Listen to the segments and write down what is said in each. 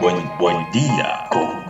buen, buen día con.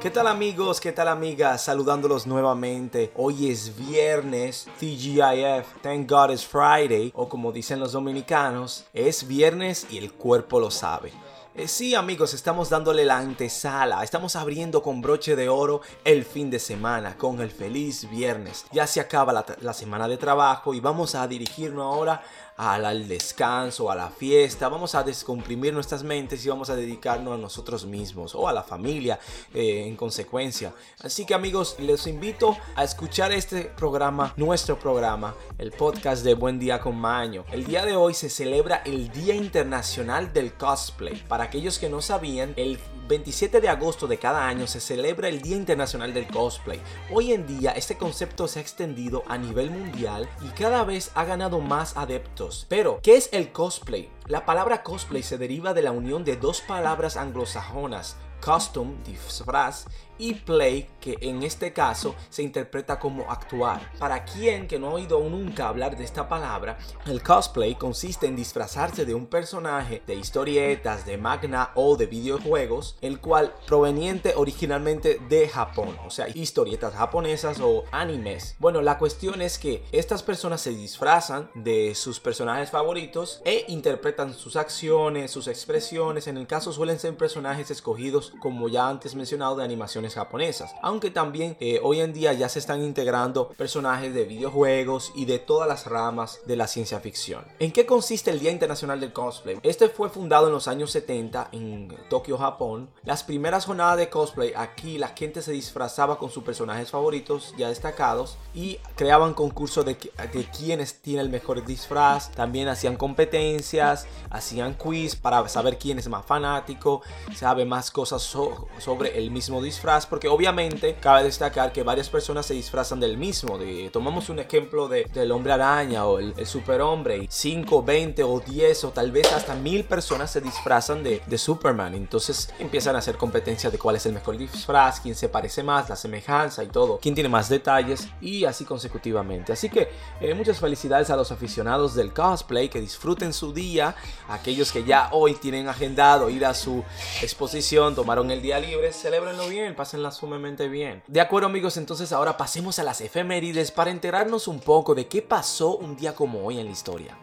¿Qué tal amigos? ¿Qué tal amigas? Saludándolos nuevamente. Hoy es viernes, TGIF, Thank God it's Friday, o como dicen los dominicanos, es viernes y el cuerpo lo sabe. Eh, sí amigos, estamos dándole la antesala, estamos abriendo con broche de oro el fin de semana, con el feliz viernes. Ya se acaba la, semana de trabajo y vamos a dirigirnos ahora al, descanso, a la fiesta, vamos a descomprimir nuestras mentes y vamos a dedicarnos a nosotros mismos o a la familia eh, en consecuencia. Así que amigos, les invito a escuchar este programa, nuestro programa, el podcast de Buen Día con Maño. El día de hoy se celebra el Día Internacional del Cosplay. Para aquellos que no sabían, el 27 de agosto de cada año se celebra el Día Internacional del Cosplay. Hoy en día este concepto se ha extendido a nivel mundial y cada vez ha ganado más adeptos. Pero, ¿qué es el cosplay? La palabra cosplay se deriva de la unión de dos palabras anglosajonas, costume, disfraz, y play, que en este caso se interpreta como actuar. Para quien que no ha oído nunca hablar de esta palabra, el cosplay consiste en disfrazarse de un personaje de historietas, de magna o de videojuegos, el cual proveniente originalmente de Japón, o sea, historietas japonesas o animes. Bueno, la cuestión es que estas personas se disfrazan de sus personajes favoritos e interpretan sus acciones, sus expresiones, en el caso suelen ser personajes escogidos como ya antes mencionado de animación japonesas. Aunque también eh, hoy en día ya se están integrando personajes de videojuegos y de todas las ramas de la ciencia ficción. ¿En qué consiste el Día Internacional del Cosplay? Este fue fundado en los años 70 en Tokio, Japón. Las primeras jornadas de cosplay aquí la gente se disfrazaba con sus personajes favoritos ya destacados y creaban concursos de, de tienen el mejor disfraz. También hacían competencias, hacían quiz para saber quién es más fanático, sabe más cosas sobre el mismo disfraz porque obviamente cabe destacar que varias personas se disfrazan del mismo. De, tomamos un ejemplo de, del hombre araña o el, superhombre. 5, 20 o 10 o tal vez hasta mil personas se disfrazan de, de Superman. Entonces empiezan a hacer competencias de cuál es el mejor disfraz, quién se parece más, la semejanza y todo, quién tiene más detalles y así consecutivamente. Así que eh, muchas felicidades a los aficionados del cosplay que disfruten su día, aquellos que ya hoy tienen agendado ir a su exposición, tomaron el día libre, celebrenlo bien, pásenla sumamente bien. De acuerdo amigos, entonces ahora pasemos a las efemérides para enterarnos un poco de qué pasó un día como hoy en la historia.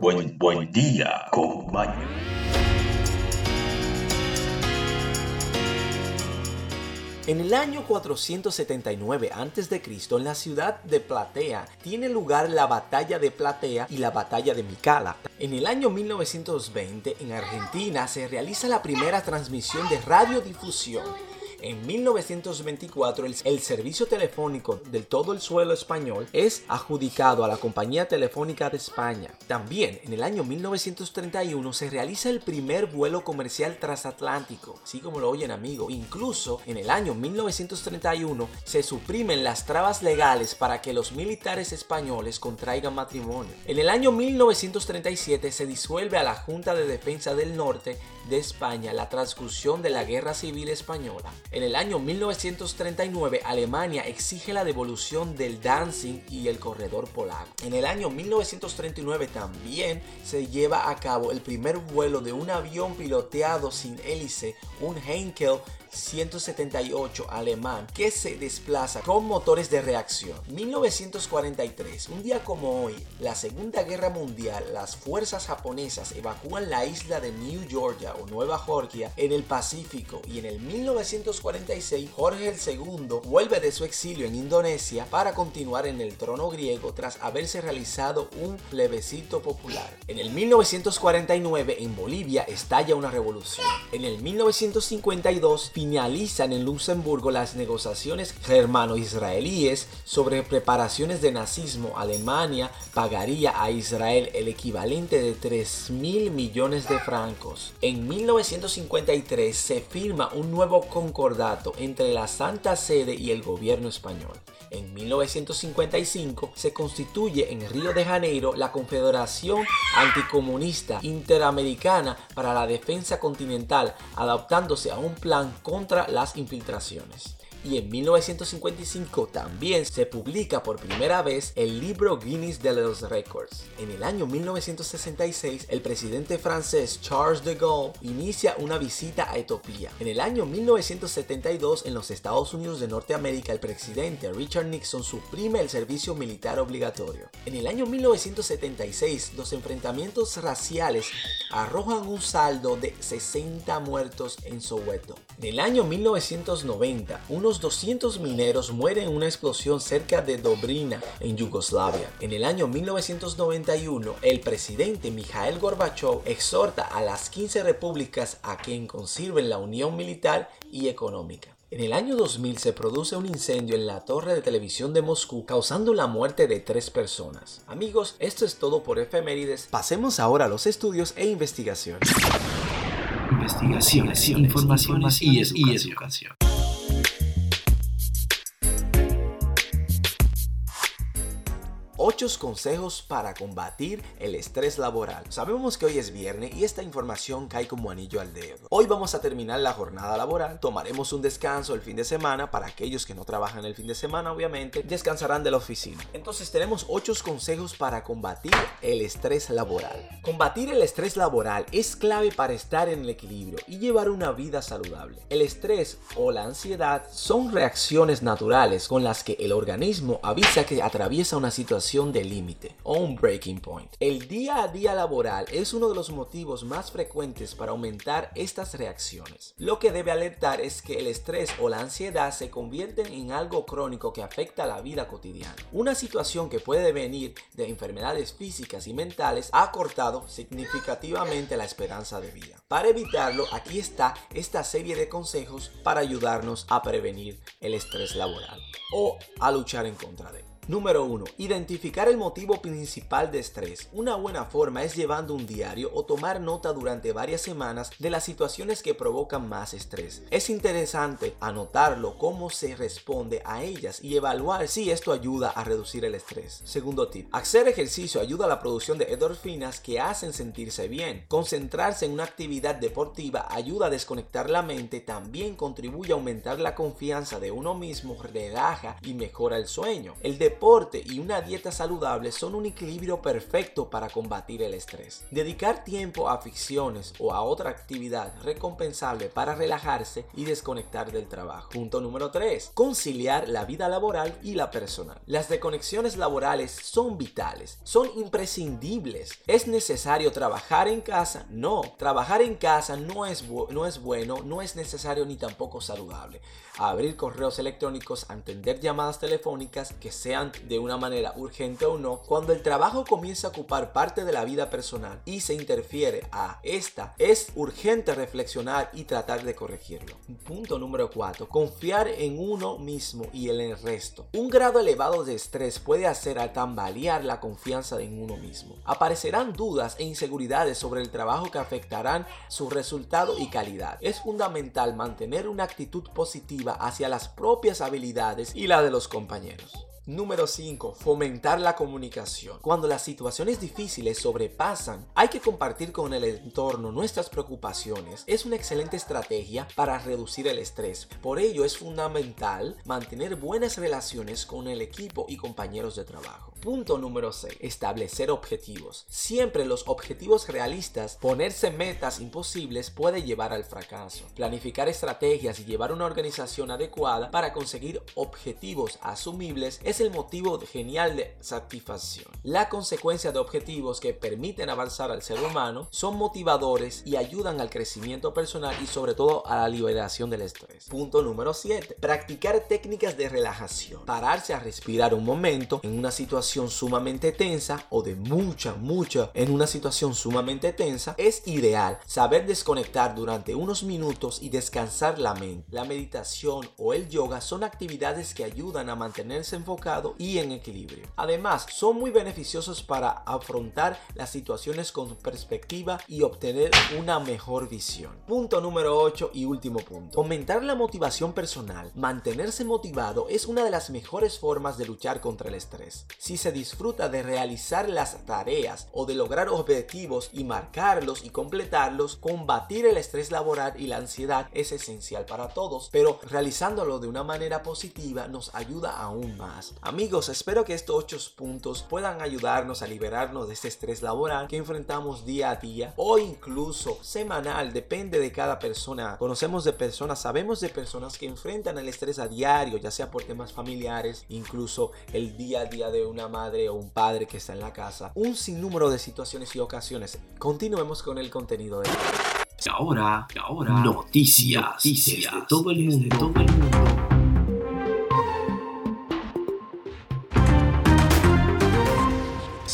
Buen, buen, día con En el año 479 a.C., en la ciudad de Platea, tiene lugar la batalla de Platea y la batalla de Micala. En el año 1920, en Argentina, se realiza la primera transmisión de radiodifusión en 1924 el, servicio telefónico de todo el suelo español es adjudicado a la Compañía Telefónica de España. También en el año 1931 se realiza el primer vuelo comercial transatlántico, así como lo oyen amigo. Incluso en el año 1931 se suprimen las trabas legales para que los militares españoles contraigan matrimonio. En el año 1937 se disuelve a la Junta de Defensa del Norte de España la transcursión de la Guerra Civil Española. En el año 1939, Alemania exige la devolución del Dancing y el corredor polaco. En el año 1939 también se lleva a cabo el primer vuelo de un avión piloteado sin hélice, un Heinkel 178 alemán que se desplaza con motores de reacción. 1943, un día como hoy, la Segunda Guerra Mundial, las fuerzas japonesas evacúan la isla de New Georgia o Nueva Georgia en el Pacífico y en el 1946 Jorge II vuelve de su exilio en Indonesia para continuar en el trono griego tras haberse realizado un plebiscito popular. En el 1949 en Bolivia estalla una revolución. En el 1952 finalizan en Luxemburgo las negociaciones germano-israelíes sobre preparaciones de nazismo. Alemania pagaría a Israel el equivalente de 3 mil millones de francos. En 1953 se firma un nuevo concordato entre la Santa Sede y el gobierno español. En 1955 se constituye en Río de Janeiro la Confederación Anticomunista Interamericana para la Defensa Continental, adaptándose a un plan contra las infiltraciones. Y en 1955 también se publica por primera vez el libro Guinness de los Records. En el año 1966, el presidente francés Charles de Gaulle inicia una visita a Etiopía. En el año 1972, en los Estados Unidos de Norteamérica, el presidente Richard Nixon suprime el servicio militar obligatorio. En el año 1976, los enfrentamientos raciales arrojan un saldo de 60 muertos en Soweto. En el año 1990, unos 200 mineros mueren en una explosión cerca de Dobrina, en Yugoslavia. En el año 1991, el presidente Mikhail Gorbachev exhorta a las 15 repúblicas a que conserven la unión militar y económica. En el año 2000 se produce un incendio en la torre de televisión de Moscú causando la muerte de tres personas. Amigos, esto es todo por efemérides. Pasemos ahora a los estudios e investigaciones. Investigaciones, informaciones y educación. Ocho consejos para combatir el estrés laboral. Sabemos que hoy es viernes y esta información cae como anillo al dedo. Hoy vamos a terminar la jornada laboral, tomaremos un descanso el fin de semana para aquellos que no trabajan el fin de semana, obviamente, descansarán de la oficina. Entonces tenemos ocho consejos para combatir el estrés laboral. Combatir el estrés laboral es clave para estar en el equilibrio y llevar una vida saludable. El estrés o la ansiedad son reacciones naturales con las que el organismo avisa que atraviesa una situación de límite o un breaking point. El día a día laboral es uno de los motivos más frecuentes para aumentar estas reacciones. Lo que debe alertar es que el estrés o la ansiedad se convierten en algo crónico que afecta la vida cotidiana. Una situación que puede venir de enfermedades físicas y mentales ha cortado significativamente la esperanza de vida. Para evitarlo, aquí está esta serie de consejos para ayudarnos a prevenir el estrés laboral o a luchar en contra de él. Número 1. Identificar el motivo principal de estrés. Una buena forma es llevando un diario o tomar nota durante varias semanas de las situaciones que provocan más estrés. Es interesante anotarlo cómo se responde a ellas y evaluar si esto ayuda a reducir el estrés. Segundo tip. Hacer ejercicio ayuda a la producción de endorfinas que hacen sentirse bien. Concentrarse en una actividad deportiva ayuda a desconectar la mente, también contribuye a aumentar la confianza de uno mismo, relaja y mejora el sueño. El deporte y una dieta saludable son un equilibrio perfecto para combatir el estrés. Dedicar tiempo a ficciones o a otra actividad recompensable para relajarse y desconectar del trabajo. Punto número 3. Conciliar la vida laboral y la personal. Las desconexiones laborales son vitales, son imprescindibles. ¿Es necesario trabajar en casa? No, trabajar en casa no es, no es bueno, no es necesario ni tampoco saludable. Abrir correos electrónicos, atender llamadas telefónicas que sean de una manera urgente o no, cuando el trabajo comienza a ocupar parte de la vida personal y se interfiere a esta, es urgente reflexionar y tratar de corregirlo. Punto número 4. Confiar en uno mismo y en el resto. Un grado elevado de estrés puede hacer a tambalear la confianza en uno mismo. Aparecerán dudas e inseguridades sobre el trabajo que afectarán su resultado y calidad. Es fundamental mantener una actitud positiva hacia las propias habilidades y la de los compañeros. Número 5. Fomentar la comunicación. Cuando las situaciones difíciles sobrepasan, hay que compartir con el entorno nuestras preocupaciones. Es una excelente estrategia para reducir el estrés. Por ello es fundamental mantener buenas relaciones con el equipo y compañeros de trabajo. Punto número 6. Establecer objetivos. Siempre los objetivos realistas, ponerse metas imposibles puede llevar al fracaso. Planificar estrategias y llevar una organización adecuada para conseguir objetivos asumibles es el motivo genial de satisfacción. La consecuencia de objetivos que permiten avanzar al ser humano son motivadores y ayudan al crecimiento personal y sobre todo a la liberación del estrés. Punto número 7. Practicar técnicas de relajación. Pararse a respirar un momento en una situación sumamente tensa o de mucha, mucha en una situación sumamente tensa es ideal. Saber desconectar durante unos minutos y descansar la mente. La meditación o el yoga son actividades que ayudan a mantenerse enfocado y en equilibrio. Además, son muy beneficiosos para afrontar las situaciones con perspectiva y obtener una mejor visión. Punto número 8 y último punto. Aumentar la motivación personal. Mantenerse motivado es una de las mejores formas de luchar contra el estrés. Si se disfruta de realizar las tareas o de lograr objetivos y marcarlos y completarlos, combatir el estrés laboral y la ansiedad es esencial para todos, pero realizándolo de una manera positiva nos ayuda aún más. Amigos, espero que estos 8 puntos puedan ayudarnos a liberarnos de este estrés laboral que enfrentamos día a día o incluso semanal, depende de cada persona. Conocemos de personas, sabemos de personas que enfrentan el estrés a diario, ya sea por temas familiares, incluso el día a día de una madre o un padre que está en la casa. Un sinnúmero de situaciones y ocasiones. Continuemos con el contenido de Ahora, ahora, noticias, noticias de todo el mundo. Todo el mundo.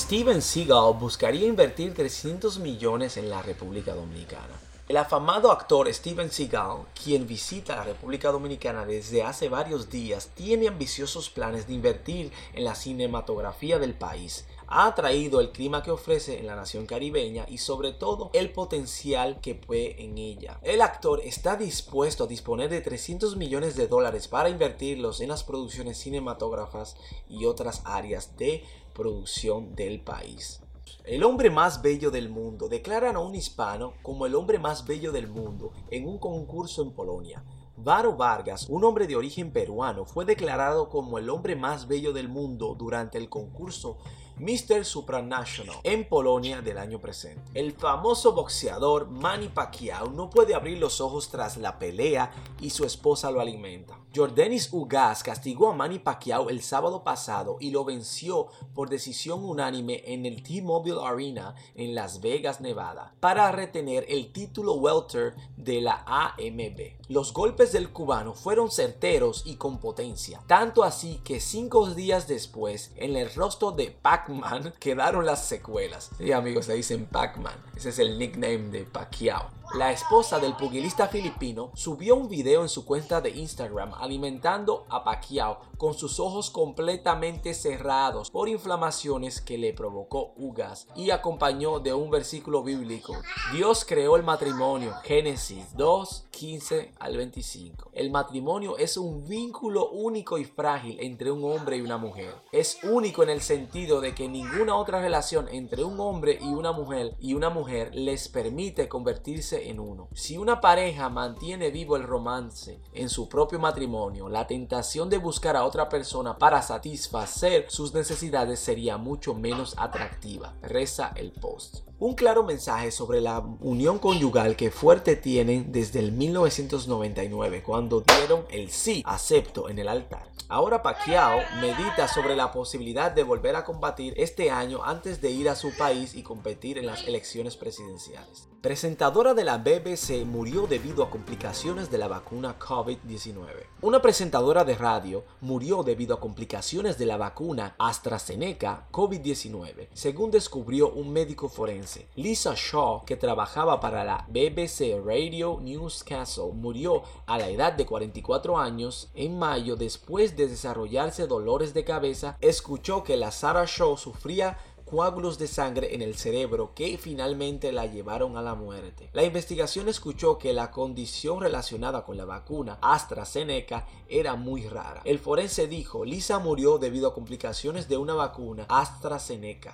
Steven Seagal buscaría invertir 300 millones en la República Dominicana. El afamado actor Steven Seagal, quien visita la República Dominicana desde hace varios días, tiene ambiciosos planes de invertir en la cinematografía del país. Ha atraído el clima que ofrece en la nación caribeña y sobre todo el potencial que puede en ella. El actor está dispuesto a disponer de 300 millones de dólares para invertirlos en las producciones cinematógrafas y otras áreas de producción del país. El hombre más bello del mundo declaran a un hispano como el hombre más bello del mundo en un concurso en Polonia. Varo Vargas, un hombre de origen peruano, fue declarado como el hombre más bello del mundo durante el concurso Mr. Supranational en Polonia del año presente. El famoso boxeador Manny Pacquiao no puede abrir los ojos tras la pelea y su esposa lo alimenta. Jordanis Ugas castigó a Manny Pacquiao el sábado pasado y lo venció por decisión unánime en el T-Mobile Arena en Las Vegas, Nevada, para retener el título welter de la AMB. Los golpes del cubano fueron certeros y con potencia, tanto así que cinco días después, en el rostro de Pac-Man quedaron las secuelas. Sí, amigos, se dicen Pac-Man. Ese es el nickname de Pacquiao. La esposa del pugilista filipino subió un video en su cuenta de Instagram alimentando a Pacquiao con sus ojos completamente cerrados por inflamaciones que le provocó Ugas y acompañó de un versículo bíblico. Dios creó el matrimonio, Génesis 2, 15 al 25. El matrimonio es un vínculo único y frágil entre un hombre y una mujer. Es único en el sentido de que ninguna otra relación entre un hombre y una mujer y una mujer les permite convertirse en uno. Si una pareja mantiene vivo el romance en su propio matrimonio, la tentación de buscar a otra persona para satisfacer sus necesidades sería mucho menos atractiva. Reza el post. Un claro mensaje sobre la unión conyugal que fuerte tienen desde el 1999 cuando dieron el sí acepto en el altar. Ahora Pacquiao medita sobre la posibilidad de volver a combatir este año antes de ir a su país y competir en las elecciones presidenciales. Presentadora de la BBC murió debido a complicaciones de la vacuna COVID-19. Una presentadora de radio murió debido a complicaciones de la vacuna AstraZeneca COVID-19, según descubrió un médico forense. Lisa Shaw, que trabajaba para la BBC Radio Newscastle, murió a la edad de 44 años en mayo después de desarrollarse dolores de cabeza. Escuchó que la Sarah Shaw sufría coágulos de sangre en el cerebro que finalmente la llevaron a la muerte. La investigación escuchó que la condición relacionada con la vacuna AstraZeneca era muy rara. El forense dijo, Lisa murió debido a complicaciones de una vacuna AstraZeneca.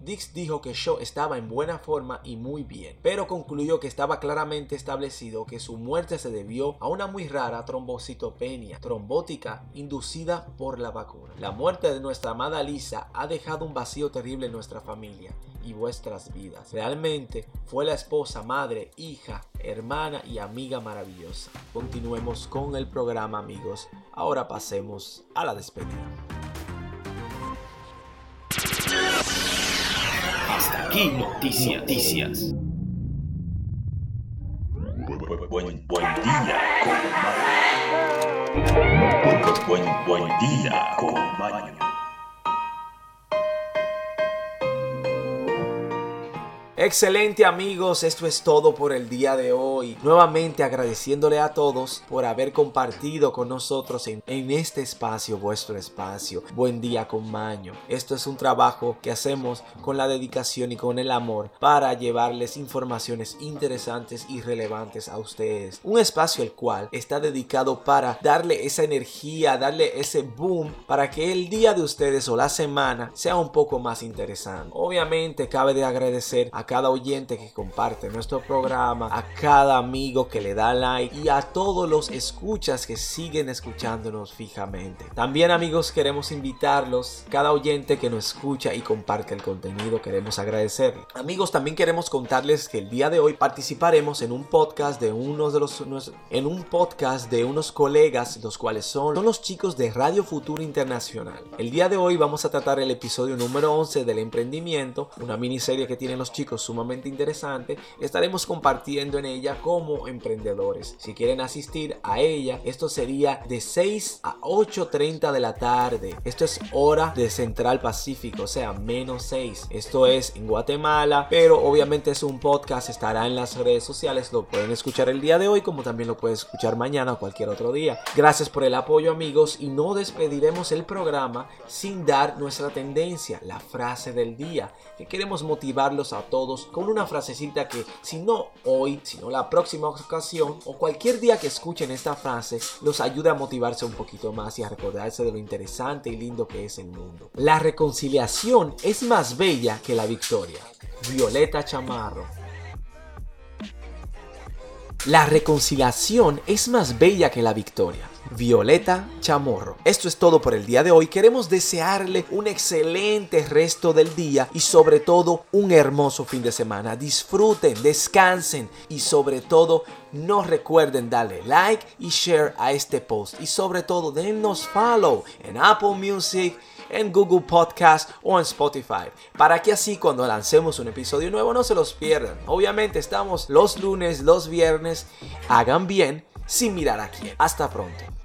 Dix dijo que Shaw estaba en buena forma y muy bien, pero concluyó que estaba claramente establecido que su muerte se debió a una muy rara trombocitopenia trombótica inducida por la vacuna. La muerte de nuestra amada Lisa ha dejado un vacío terrible en nuestra familia y vuestras vidas. Realmente fue la esposa, madre, hija, hermana y amiga maravillosa. Continuemos con el programa amigos. Ahora pasemos a la despedida. Aquí noticias. noticias. Buen, buen, buen día con Maño. Buen, buen día con Maño. Excelente amigos, esto es todo por el día de hoy. Nuevamente agradeciéndole a todos por haber compartido con nosotros en, este espacio, vuestro espacio. Buen día con Maño. Esto es un trabajo que hacemos con la dedicación y con el amor para llevarles informaciones interesantes y relevantes a ustedes. Un espacio el cual está dedicado para darle esa energía, darle ese boom para que el día de ustedes o la semana sea un poco más interesante. Obviamente cabe de agradecer a cada oyente que comparte nuestro programa, a cada amigo que le da like y a todos los escuchas que siguen escuchándonos fijamente. También amigos queremos invitarlos, cada oyente que nos escucha y comparte el contenido, queremos agradecerle. Amigos, también queremos contarles que el día de hoy participaremos en un podcast de unos de los en un podcast de unos colegas, los cuales son, son los chicos de Radio Futuro Internacional. El día de hoy vamos a tratar el episodio número 11 del emprendimiento, una miniserie que tienen los chicos sumamente interesante. Estaremos compartiendo en ella como emprendedores. Si quieren asistir a ella, esto sería de 6 a 8.30 de la tarde. Esto es hora de Central Pacífico, o sea, menos 6. Esto es en Guatemala, pero obviamente es un podcast, estará en las redes sociales, lo pueden escuchar el día de hoy como también lo pueden escuchar mañana o cualquier otro día. Gracias por el apoyo amigos y no despediremos el programa sin dar nuestra tendencia, la frase del día, que queremos motivarlos a todos con una frasecita que si no hoy, sino la próxima ocasión o cualquier día que escuchen esta frase, los ayude a motivarse un poquito más y a recordarse de lo interesante y lindo que es el mundo. La reconciliación es más bella que la victoria. Violeta Chamarro. La reconciliación es más bella que la victoria. Violeta Chamorro. Esto es todo por el día de hoy. Queremos desearle un excelente resto del día y sobre todo un hermoso fin de semana. Disfruten, descansen y sobre todo no recuerden darle like y share a este post y sobre todo dennos follow en Apple Music en Google Podcast o en Spotify, para que así cuando lancemos un episodio nuevo no se los pierdan. Obviamente estamos los lunes, los viernes, hagan bien sin mirar a quién. Hasta pronto.